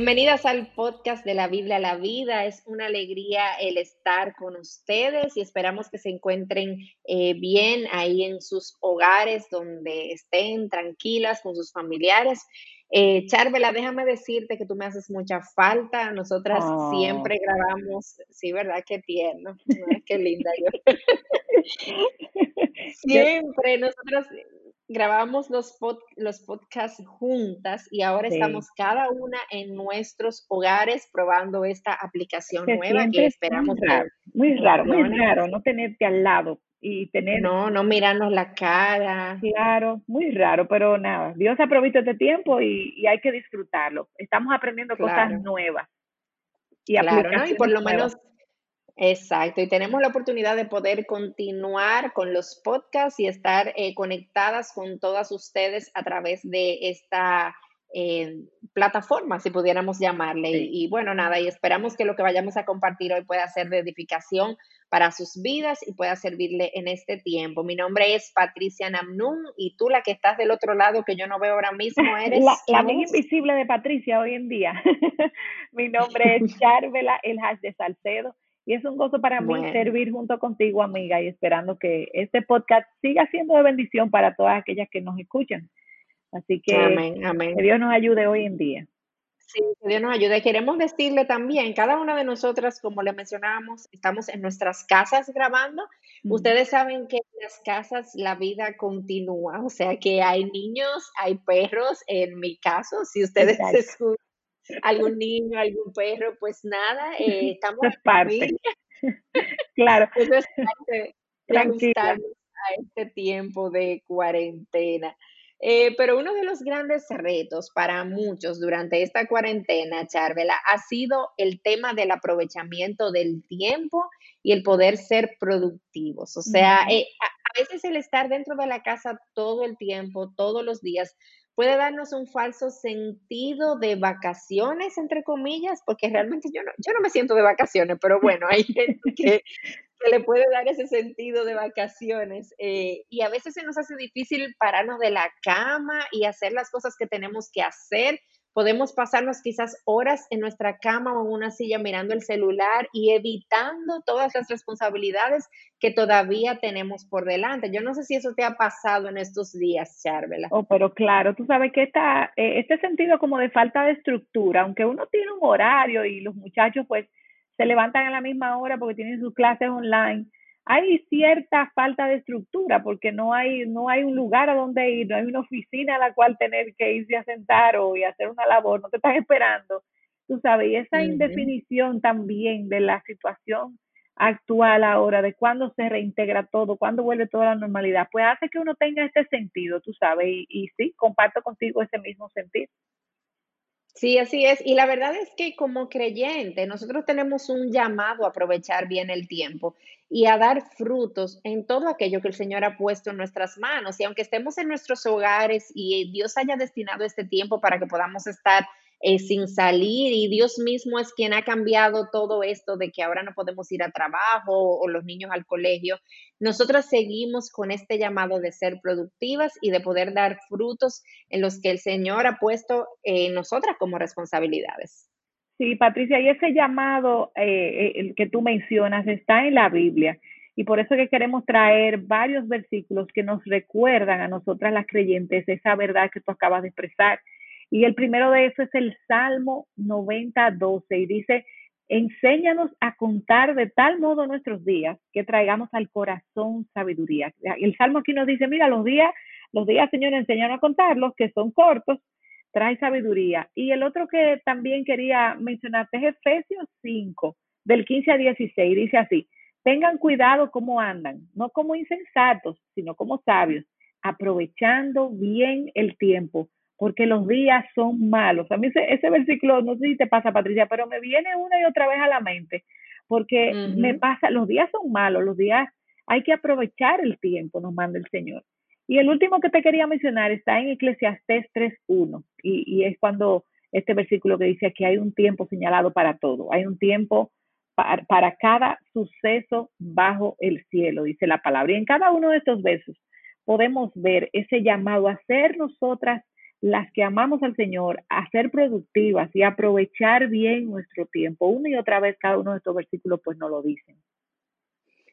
Bienvenidas al podcast de la Biblia a la vida. Es una alegría el estar con ustedes y esperamos que se encuentren eh, bien ahí en sus hogares, donde estén tranquilas con sus familiares. Eh, Charvela, déjame decirte que tú me haces mucha falta. Nosotras Oh. siempre grabamos, sí, ¿verdad? Qué tierno, qué linda yo. Siempre nosotros grabamos los pod los podcasts juntas y ahora Sí. estamos cada una en nuestros hogares probando esta aplicación Se nueva que muy esperamos que raro, muy raro, muy raro no tenerte al lado y tener No, no mirarnos la cara. Claro, muy raro, pero nada, Dios ha provisto este tiempo y, y hay que disfrutarlo. Estamos aprendiendo cosas nuevas y Claro, ¿no? Y por lo nuevas. menos exacto, y tenemos la oportunidad de poder continuar con los podcasts y estar, eh, conectadas con todas ustedes a través de esta, eh, plataforma, si pudiéramos llamarle. Sí. Y y bueno, nada, y esperamos que lo que vayamos a compartir hoy pueda ser de edificación para sus vidas y pueda servirle en este tiempo. Mi nombre es Patricia Namnun y tú, la que estás del otro lado, que yo no veo ahora mismo, ¿eres La, la voz? invisible de Patricia hoy en día. Mi nombre es Charvela, el hash de Salcedo, y es un gozo para mí servir junto contigo, amiga, y esperando que este podcast siga siendo de bendición para todas aquellas que nos escuchan. Así que Amén, amén. que Dios nos ayude hoy en día. Sí, que Dios nos ayude. Queremos decirle también, cada una de nosotras, como le mencionábamos, estamos en nuestras casas grabando. Ustedes saben que en las casas la vida continúa, o sea que hay niños, hay perros. En mi caso, si ustedes Exacto. escuchan algún niño, algún perro, pues nada, eh, estamos es parte. Claro, Eso es parte de a este tiempo de cuarentena. Eh, pero uno de los grandes retos para muchos durante esta cuarentena, Charvela, ha sido el tema del aprovechamiento del tiempo y el poder ser productivos. O sea, eh, a, a veces el estar dentro de la casa todo el tiempo, todos los días, puede darnos un falso sentido de vacaciones, entre comillas, porque realmente yo no, yo no me siento de vacaciones, pero bueno, hay gente que, le puede dar ese sentido de vacaciones. eh, y a veces se nos hace difícil pararnos de la cama y hacer las cosas que tenemos que hacer. Podemos pasarnos quizás horas en nuestra cama o en una silla mirando el celular y evitando todas las responsabilidades que todavía tenemos por delante. Yo no sé si eso te ha pasado en estos días, Charvela. Oh, pero claro, tú sabes que esta, eh, este sentido como de falta de estructura, aunque uno tiene un horario y los muchachos pues se levantan a la misma hora porque tienen sus clases online, hay cierta falta de estructura porque no hay, no hay un lugar a donde ir, no hay una oficina a la cual tener que irse a sentar o y hacer una labor, no te están esperando, tú sabes, y esa indefinición también de la situación actual ahora, de cuándo se reintegra todo, cuándo vuelve toda la normalidad, pues hace que uno tenga este sentido, tú sabes, y, y sí, comparto contigo ese mismo sentir. Sí, así es. Y la verdad es que como creyente, nosotros tenemos un llamado a aprovechar bien el tiempo y a dar frutos en todo aquello que el Señor ha puesto en nuestras manos. Y aunque estemos en nuestros hogares y Dios haya destinado este tiempo para que podamos estar eh, sin salir y Dios mismo es quien ha cambiado todo esto de que ahora no podemos ir a trabajo o los niños al colegio, nosotras seguimos con este llamado de ser productivas y de poder dar frutos en los que el Señor ha puesto en nosotras como responsabilidades. Sí, Patricia, y ese llamado eh, el que tú mencionas está en la Biblia. Y por eso que queremos traer varios versículos que nos recuerdan a nosotras las creyentes esa verdad que tú acabas de expresar. Y el primero de eso es el Salmo 90, 12, y dice, enséñanos a contar de tal modo nuestros días que traigamos al corazón sabiduría. El Salmo aquí nos dice, mira, los días, los días, Señor, enséñanos a contarlos, que son cortos, trae sabiduría. Y el otro que también quería mencionarte es Efesios 5, del 15 a 16, dice así, tengan cuidado cómo andan, no como insensatos, sino como sabios, aprovechando bien el tiempo, porque los días son malos. A mí ese, ese versículo, no sé si te pasa, Patricia, pero me viene una y otra vez a la mente, porque uh -huh. me pasa, los días son malos, los días hay que aprovechar el tiempo, nos manda el Señor. Y el último que te quería mencionar está en Eclesiastés 3.1 y, y es cuando este versículo que dice que hay un tiempo señalado para todo, hay un tiempo para, para cada suceso bajo el cielo, dice la palabra. Y en cada uno de estos versos podemos ver ese llamado a ser nosotras las que amamos al Señor a ser productivas y aprovechar bien nuestro tiempo. Una y otra vez cada uno de estos versículos pues nos lo dicen.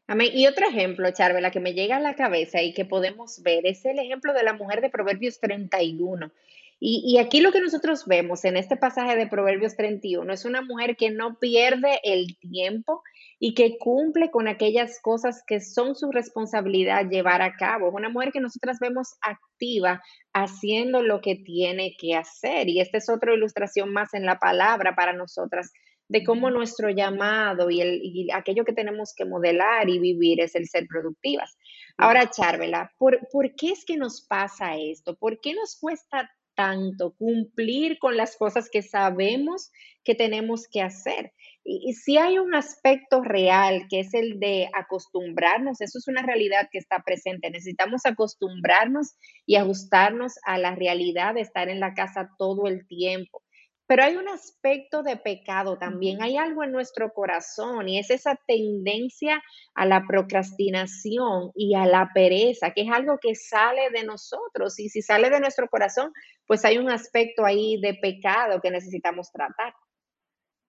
Amén. Y otro ejemplo, Charvela, que me llega a la cabeza y que podemos ver es el ejemplo de la mujer de Proverbios 31. Y, y, aquí lo que nosotros vemos en este pasaje de Proverbios 31 es una mujer que no pierde el tiempo y que cumple con aquellas cosas que son su responsabilidad llevar a cabo. Es una mujer que nosotras vemos activa haciendo lo que tiene que hacer. Y esta es otra ilustración más en la palabra para nosotras de cómo nuestro llamado y, el, y aquello que tenemos que modelar y vivir es el ser productivas. Ahora, Charvela, ¿por, ¿por qué es que nos pasa esto? ¿Por qué nos cuesta tanto, cumplir con las cosas que sabemos que tenemos que hacer. Y, si hay un aspecto real que es el de acostumbrarnos, eso es una realidad que está presente. Necesitamos acostumbrarnos y ajustarnos a la realidad de estar en la casa todo el tiempo. Pero hay un aspecto de pecado también, hay algo en nuestro corazón y es esa tendencia a la procrastinación y a la pereza, que es algo que sale de nosotros y si sale de nuestro corazón, pues hay un aspecto ahí de pecado que necesitamos tratar.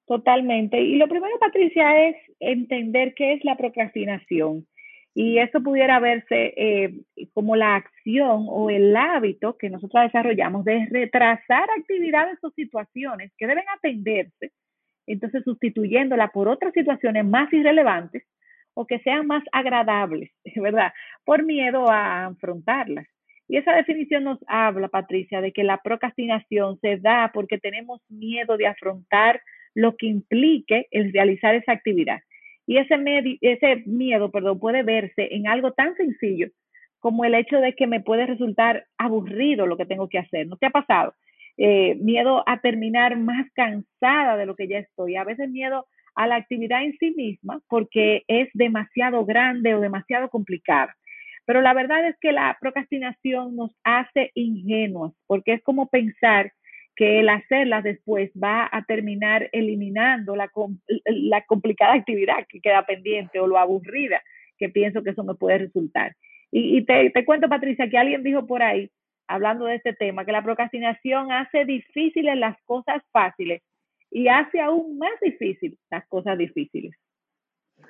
Totalmente. Y lo primero, Patricia, es entender qué es la procrastinación. Y eso pudiera verse eh, como la acción o el hábito que nosotros desarrollamos de retrasar actividades o situaciones que deben atenderse, entonces sustituyéndola por otras situaciones más irrelevantes o que sean más agradables, ¿verdad? Por miedo a afrontarlas. Y esa definición nos habla, Patricia, de que la procrastinación se da porque tenemos miedo de afrontar lo que implique el realizar esa actividad. Y ese, miedo perdón, puede verse en algo tan sencillo como el hecho de que me puede resultar aburrido lo que tengo que hacer. ¿No te ha pasado? Eh, miedo a terminar más cansada de lo que ya estoy. A veces miedo a la actividad en sí misma porque es demasiado grande o demasiado complicada. Pero la verdad es que la procrastinación nos hace ingenuos porque es como pensar que el hacerlas después va a terminar eliminando la, la complicada actividad que queda pendiente o lo aburrida que pienso que eso me puede resultar. Y, te, te, cuento, Patricia, que alguien dijo por ahí, hablando de este tema, que la procrastinación hace difíciles las cosas fáciles y hace aún más difíciles las cosas difíciles.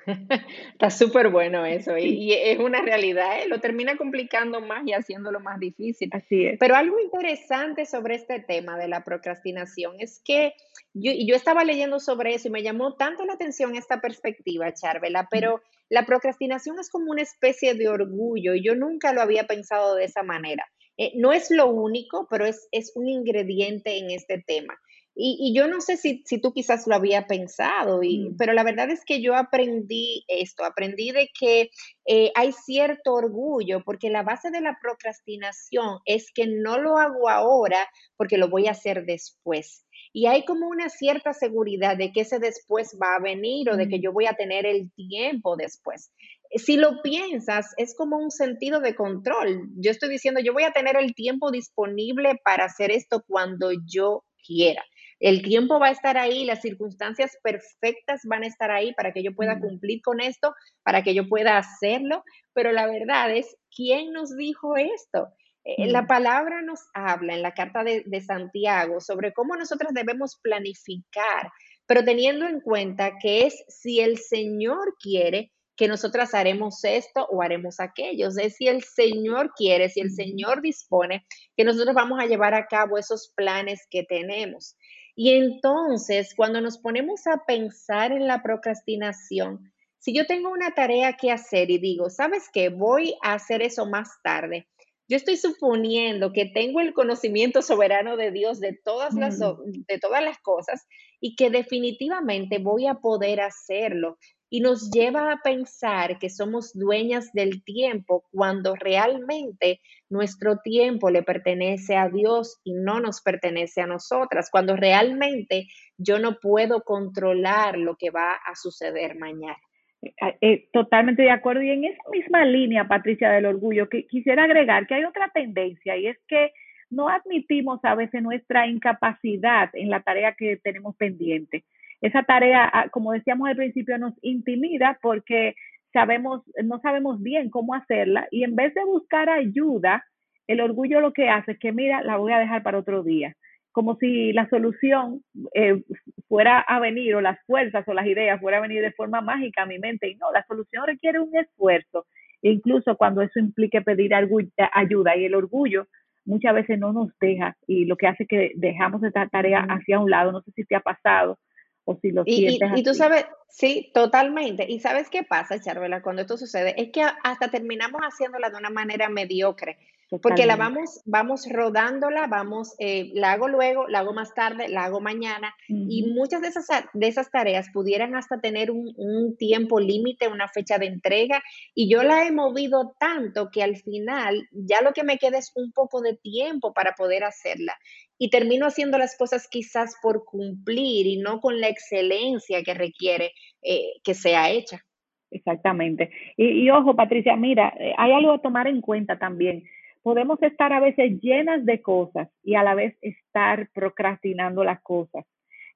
Está súper bueno eso y, es una realidad, ¿eh? lo termina complicando más y haciéndolo más difícil. Así es. Pero algo interesante sobre este tema de la procrastinación es que yo, yo estaba leyendo sobre eso y me llamó tanto la atención esta perspectiva, Charvela, pero la procrastinación es como una especie de orgullo y yo nunca lo había pensado de esa manera. Eh, no es lo único, pero es, es un ingrediente en este tema. Y, yo no sé si, tú quizás lo había pensado, y, mm. pero la verdad es que yo aprendí esto, aprendí de que eh, hay cierto orgullo, porque la base de la procrastinación es que no lo hago ahora porque lo voy a hacer después. Y hay como una cierta seguridad de que ese después va a venir o de que mm. yo voy a tener el tiempo después si lo piensas, es como un sentido de control. Yo estoy diciendo, yo voy a tener el tiempo disponible para hacer esto cuando yo quiera. El tiempo va a estar ahí, las circunstancias perfectas van a estar ahí para que yo pueda cumplir con esto, para que yo pueda hacerlo, pero la verdad es, ¿quién nos dijo esto? Eh, la palabra nos habla en la carta de, de Santiago sobre cómo nosotros debemos planificar, pero teniendo en cuenta que es si el Señor quiere, que nosotras haremos esto o haremos aquello. Es si el Señor quiere, si el Señor dispone, que nosotros vamos a llevar a cabo esos planes que tenemos. Y entonces, cuando nos ponemos a pensar en la procrastinación, si yo tengo una tarea que hacer y digo, ¿sabes qué? Voy a hacer eso más tarde. Yo estoy suponiendo que tengo el conocimiento soberano de Dios de todas las, mm. de todas las cosas y que definitivamente voy a poder hacerlo y nos lleva a pensar que somos dueñas del tiempo cuando realmente nuestro tiempo le pertenece a Dios y no nos pertenece a nosotras, cuando realmente yo no puedo controlar lo que va a suceder mañana. Eh, eh, totalmente de acuerdo. Y en esa misma línea, Patricia, del orgullo, que quisiera agregar que hay otra tendencia y es que no admitimos a veces nuestra incapacidad en la tarea que tenemos pendiente esa tarea, ah, como decíamos al principio, nos intimida porque sabemos, no sabemos bien cómo hacerla y en vez de buscar ayuda, el orgullo lo que hace es que, mira, la voy a dejar para otro día como si la solución eh, fuera a venir o las fuerzas o las ideas fuera a venir de forma mágica a mi mente. Y no, la solución requiere un esfuerzo, incluso cuando eso implique pedir ayuda. Y el orgullo muchas veces no nos deja y lo que hace que dejamos esta tarea hacia un lado. No sé si te ha pasado o si lo sientes. Y, y tú sabes, sí, totalmente. Y sabes qué pasa, Charvela, cuando esto sucede, es que hasta terminamos haciéndola de una manera mediocre porque la vamos, vamos rodándola, vamos, eh, la hago luego, la hago más tarde, la hago mañana, y muchas de esas, de esas tareas pudieran hasta tener un, un tiempo límite, una fecha de entrega, y yo la he movido tanto que al final ya lo que me queda es un poco de tiempo para poder hacerla. Y termino haciendo las cosas quizás por cumplir y no con la excelencia que requiere eh, que sea hecha. Exactamente. Y, y, ojo, Patricia, mira, eh, hay algo a tomar en cuenta también podemos estar a veces llenas de cosas y a la vez estar procrastinando las cosas.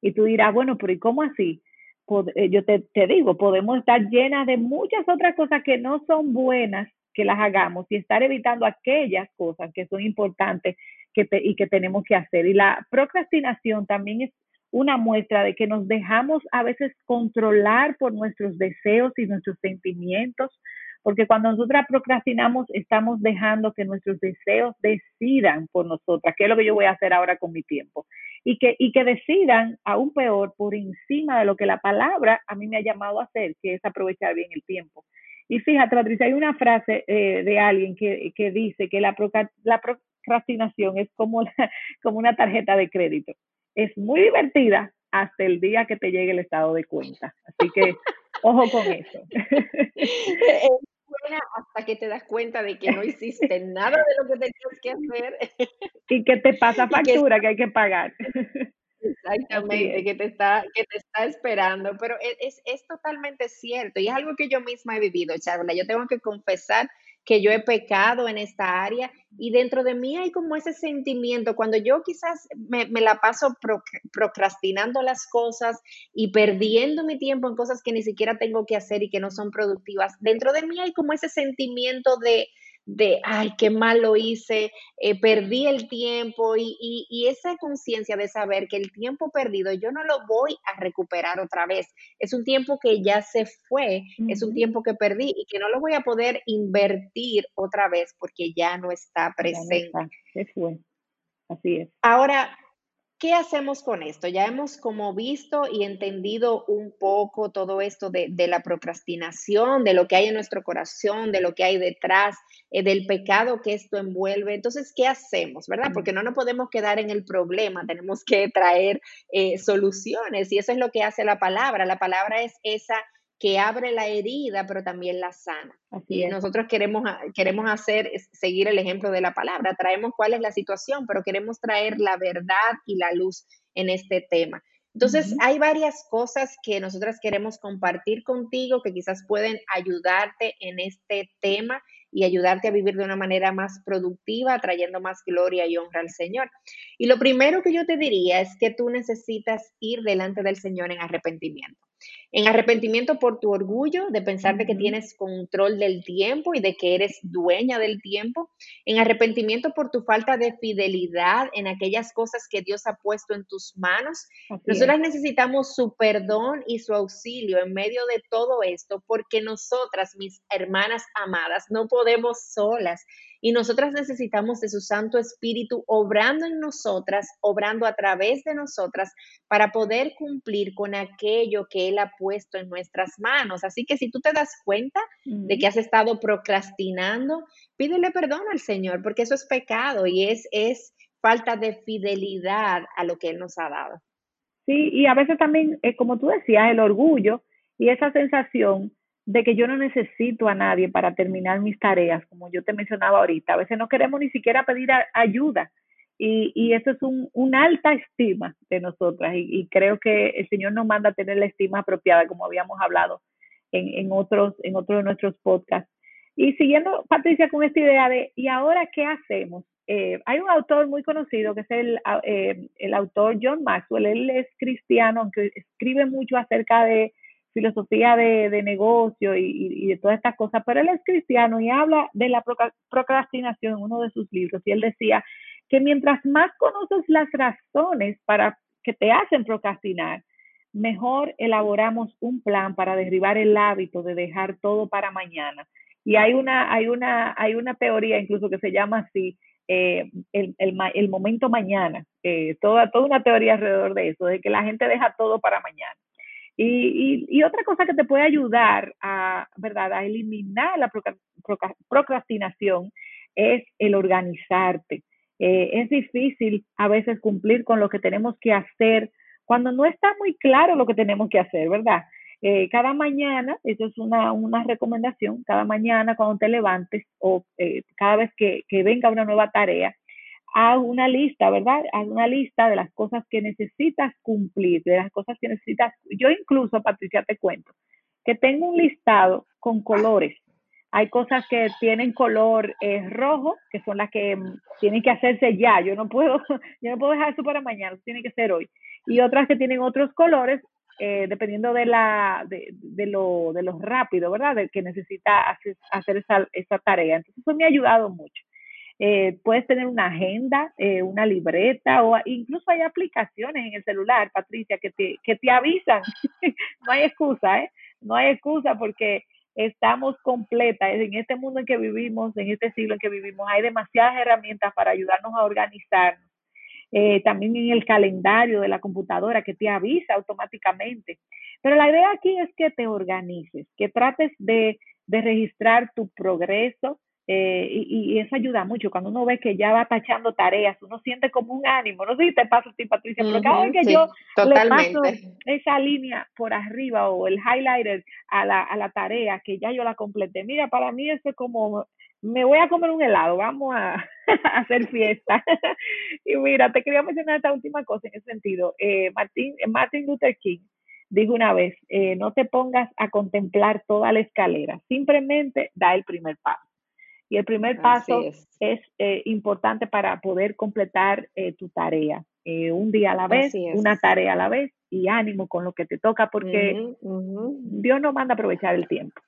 Y tú dirás, bueno, pero ¿y cómo así? Eh, yo te, digo, podemos estar llenas de muchas otras cosas que no son buenas que las hagamos y estar evitando aquellas cosas que son importantes que y que tenemos que hacer. Y la procrastinación también es una muestra de que nos dejamos a veces controlar por nuestros deseos y nuestros sentimientos, porque cuando nosotras procrastinamos, estamos dejando que nuestros deseos decidan por nosotras, qué es lo que yo voy a hacer ahora con mi tiempo. Y que, y que decidan, aún peor, por encima de lo que la palabra a mí me ha llamado a hacer, que es aprovechar bien el tiempo. Y fíjate, Patricia, hay una frase eh, de alguien que, que, dice que la, la procrastinación es como, como una tarjeta de crédito. Es muy divertida hasta el día que te llegue el estado de cuenta. Así que ojo con eso. hasta que te das cuenta de que no hiciste nada de lo que tenías que hacer. Y que te pasa factura que, hay que pagar. Exactamente, que te está, que te está esperando, pero e, es, es, totalmente cierto y es algo que yo misma he vivido, Charla. Yo tengo que confesar que yo he pecado en esta área y dentro de mí hay como ese sentimiento, cuando yo quizás me, la paso procrastinando las cosas y perdiendo mi tiempo en cosas que ni siquiera tengo que hacer y que no son productivas, dentro de mí hay como ese sentimiento de, de, ay, qué mal lo hice, eh, perdí el tiempo y, y, esa conciencia de saber que el tiempo perdido yo no lo voy a recuperar otra vez. Es un tiempo que ya se fue, es un tiempo que perdí y que no lo voy a poder invertir otra vez porque ya no está presente. Así es. Ahora, ¿Qué hacemos con esto? Ya hemos como visto y entendido un poco todo esto de, la procrastinación, de lo que hay en nuestro corazón, de lo que hay detrás, eh, del pecado que esto envuelve. Entonces, ¿qué hacemos? ¿Verdad? Porque no nos podemos quedar en el problema, tenemos que traer eh, soluciones y eso es lo que hace la palabra. La palabra es esa que abre la herida, pero también la sana. y nosotros queremos, queremos hacer, seguir el ejemplo de la palabra, traemos cuál es la situación, pero queremos traer la verdad y la luz en este tema. Entonces, hay varias cosas que nosotras queremos compartir contigo que quizás pueden ayudarte en este tema y ayudarte a vivir de una manera más productiva, trayendo más gloria y honra al Señor. Y lo primero que yo te diría es que tú necesitas ir delante del Señor en arrepentimiento. En arrepentimiento por tu orgullo de pensar de que tienes control del tiempo y de que eres dueña del tiempo. En arrepentimiento por tu falta de fidelidad en aquellas cosas que Dios ha puesto en tus manos. Nosotras necesitamos su perdón y su auxilio en medio de todo esto porque nosotras, mis hermanas amadas, no podemos solas. Y nosotras necesitamos de su Santo Espíritu obrando en nosotras, obrando a través de nosotras, para poder cumplir con aquello que Él ha puesto en nuestras manos. Así que si tú te das cuenta de que has estado procrastinando, pídele perdón al Señor, porque eso es pecado y es, es falta de fidelidad a lo que Él nos ha dado. Sí, y a veces también, eh, como tú decías, el orgullo y esa sensación de que yo no necesito a nadie para terminar mis tareas, como yo te mencionaba ahorita. A veces no queremos ni siquiera pedir ayuda y, y, eso es un, una alta estima de nosotras y, creo que el Señor nos manda a tener la estima apropiada, como habíamos hablado en, en, otros, en otros de nuestros podcasts. Y siguiendo, Patricia, con esta idea de, ¿y ahora qué hacemos? Eh, hay un autor muy conocido que es el, eh, el autor John Maxwell, él es cristiano, aunque escribe mucho acerca de filosofía de, negocio y, de todas estas cosas, pero él es cristiano y habla de la procrastinación en uno de sus libros y él decía que mientras más conoces las razones para que te hacen procrastinar, mejor elaboramos un plan para derribar el hábito de dejar todo para mañana. Y hay una, hay una, hay una teoría incluso que se llama así, eh, el, el, el, momento mañana, eh, toda, toda una teoría alrededor de eso, de que la gente deja todo para mañana. Y, y, otra cosa que te puede ayudar a, ¿verdad? a eliminar la procrastinación es el organizarte. Eh, es difícil a veces cumplir con lo que tenemos que hacer cuando no está muy claro lo que tenemos que hacer, ¿verdad? Eh, cada mañana, eso es una, una, recomendación, cada mañana cuando te levantes o eh, cada vez que, que venga una nueva tarea, haz una lista, ¿verdad? Haz una lista de las cosas que necesitas cumplir, de las cosas que necesitas. Yo incluso, Patricia, te cuento que tengo un listado con colores. Hay cosas que tienen color eh, rojo, que son las que mm, tienen que hacerse ya. Yo no puedo, yo no puedo dejar eso para mañana, tiene que ser hoy. Y otras que tienen otros colores, eh, dependiendo de la de, de, lo de lo rápido, ¿verdad? De que necesita hacer, hacer esa, esa tarea. Entonces eso me ha ayudado mucho. Eh, puedes tener una agenda, eh, una libreta o incluso hay aplicaciones en el celular, Patricia, que te, que te avisan. no hay excusa, ¿eh? No hay excusa porque estamos completas. En este mundo en que vivimos, en este siglo en que vivimos, hay demasiadas herramientas para ayudarnos a organizarnos. Eh, también en el calendario de la computadora que te avisa automáticamente. Pero la idea aquí es que te organices, que trates de, de registrar tu progreso, eh, y, eso ayuda mucho. Cuando uno ve que ya va tachando tareas, uno siente como un ánimo. No sé si te pasa a ti, Patricia, pero cada vez que yo le paso esa línea por arriba o el highlighter a la, a la tarea, que ya yo la completé, mira, para mí eso es como, me voy a comer un helado, vamos a, hacer fiesta. y mira, te quería mencionar esta última cosa en ese sentido. Eh, Martin, Martin Luther King dijo una vez, eh, no te pongas a contemplar toda la escalera, simplemente da el primer paso. Y el primer paso es, eh, importante para poder completar eh, tu tarea. Eh, un día a la vez, una tarea a la vez y ánimo con lo que te toca porque Dios nos manda a aprovechar el tiempo.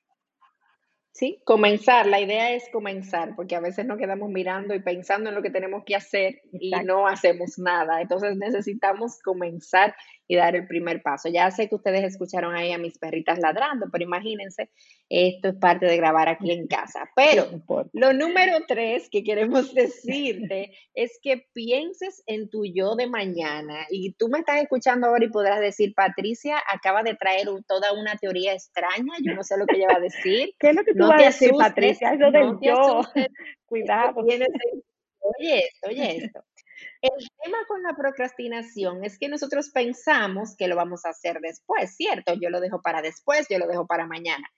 Sí, comenzar. La idea es comenzar, porque a veces nos quedamos mirando y pensando en lo que tenemos que hacer y no hacemos nada. Entonces necesitamos comenzar y dar el primer paso. Ya sé que ustedes escucharon ahí a mis perritas ladrando, pero imagínense, esto es parte de grabar aquí en casa. Pero lo número tres que queremos decirte es que pienses en tu yo de mañana. Y tú me estás escuchando ahora y podrás decir, Patricia acaba de traer toda una teoría extraña, yo no sé lo que ella va a decir. ¿Qué es lo que tú vas a decir, Patricia? Eso del yo. Cuidado. Oye esto, oye esto. El tema con la procrastinación es que nosotros pensamos que lo vamos a hacer después, ¿cierto? Yo lo dejo para después, yo lo dejo para mañana.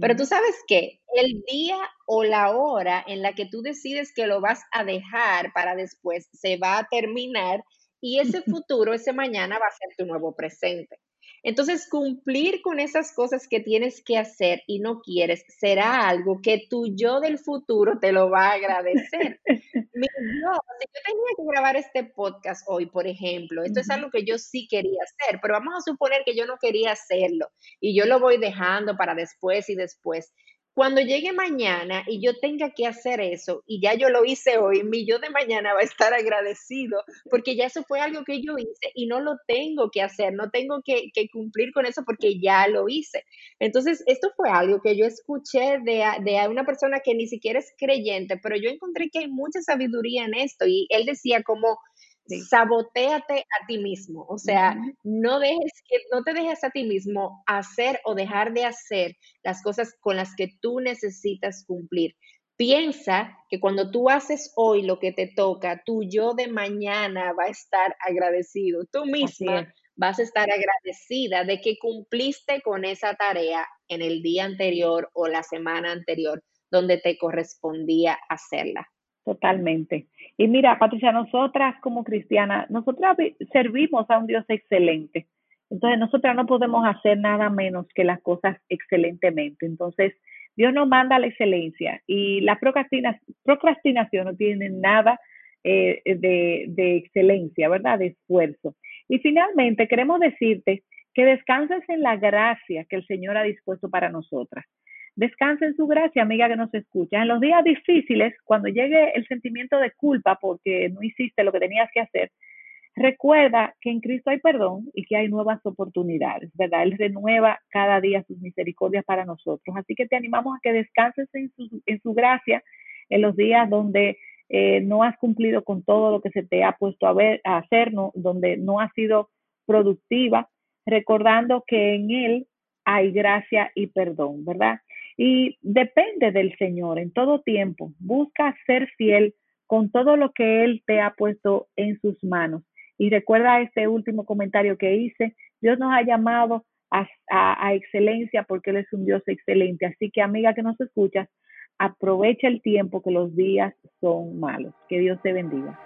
Pero tú sabes que el día o la hora en la que tú decides que lo vas a dejar para después se va a terminar y ese futuro, ese mañana va a ser tu nuevo presente. Entonces, cumplir con esas cosas que tienes que hacer y no quieres será algo que tu yo del futuro te lo va a agradecer. Mi yo, si yo tenía que grabar este podcast hoy, por ejemplo, esto es algo que yo sí quería hacer, pero vamos a suponer que yo no quería hacerlo y yo lo voy dejando para después y después. Cuando llegue mañana y yo tenga que hacer eso y ya yo lo hice hoy, mi yo de mañana va a estar agradecido porque ya eso fue algo que yo hice y no lo tengo que hacer, no tengo que, cumplir con eso porque ya lo hice. Entonces, esto fue algo que yo escuché de, de una persona que ni siquiera es creyente, pero yo encontré que hay mucha sabiduría en esto y él decía como saboteate a ti mismo, o sea, no dejes que no te dejes a ti mismo hacer o dejar de hacer las cosas con las que tú necesitas cumplir. Piensa que cuando tú haces hoy lo que te toca, tu yo de mañana va a estar agradecido, tú misma vas a estar agradecida de que cumpliste con esa tarea en el día anterior o la semana anterior donde te correspondía hacerla. Totalmente. Y mira, Patricia, nosotras como cristianas, nosotras servimos a un Dios excelente. Entonces, nosotras no podemos hacer nada menos que las cosas excelentemente. Entonces, Dios nos manda la excelencia y la procrastinación no tiene nada eh, de, de excelencia, ¿verdad? De esfuerzo. Y finalmente, queremos decirte que descanses en la gracia que el Señor ha dispuesto para nosotras. Descansa en su gracia, amiga que nos escucha. En los días difíciles, cuando llegue el sentimiento de culpa porque no hiciste lo que tenías que hacer, recuerda que en Cristo hay perdón y que hay nuevas oportunidades, ¿verdad? Él renueva cada día sus misericordias para nosotros. Así que te animamos a que descanses en su, en su gracia en los días donde eh, no has cumplido con todo lo que se te ha puesto a, ver, a hacer, donde no has sido productiva, recordando que en Él hay gracia y perdón, ¿verdad? Y depende del Señor en todo tiempo. Busca ser fiel con todo lo que Él te ha puesto en sus manos. Y recuerda este último comentario que hice, Dios nos ha llamado a, a, excelencia porque Él es un Dios excelente. Así que amiga que nos escuchas, aprovecha el tiempo que los días son malos. Que Dios te bendiga.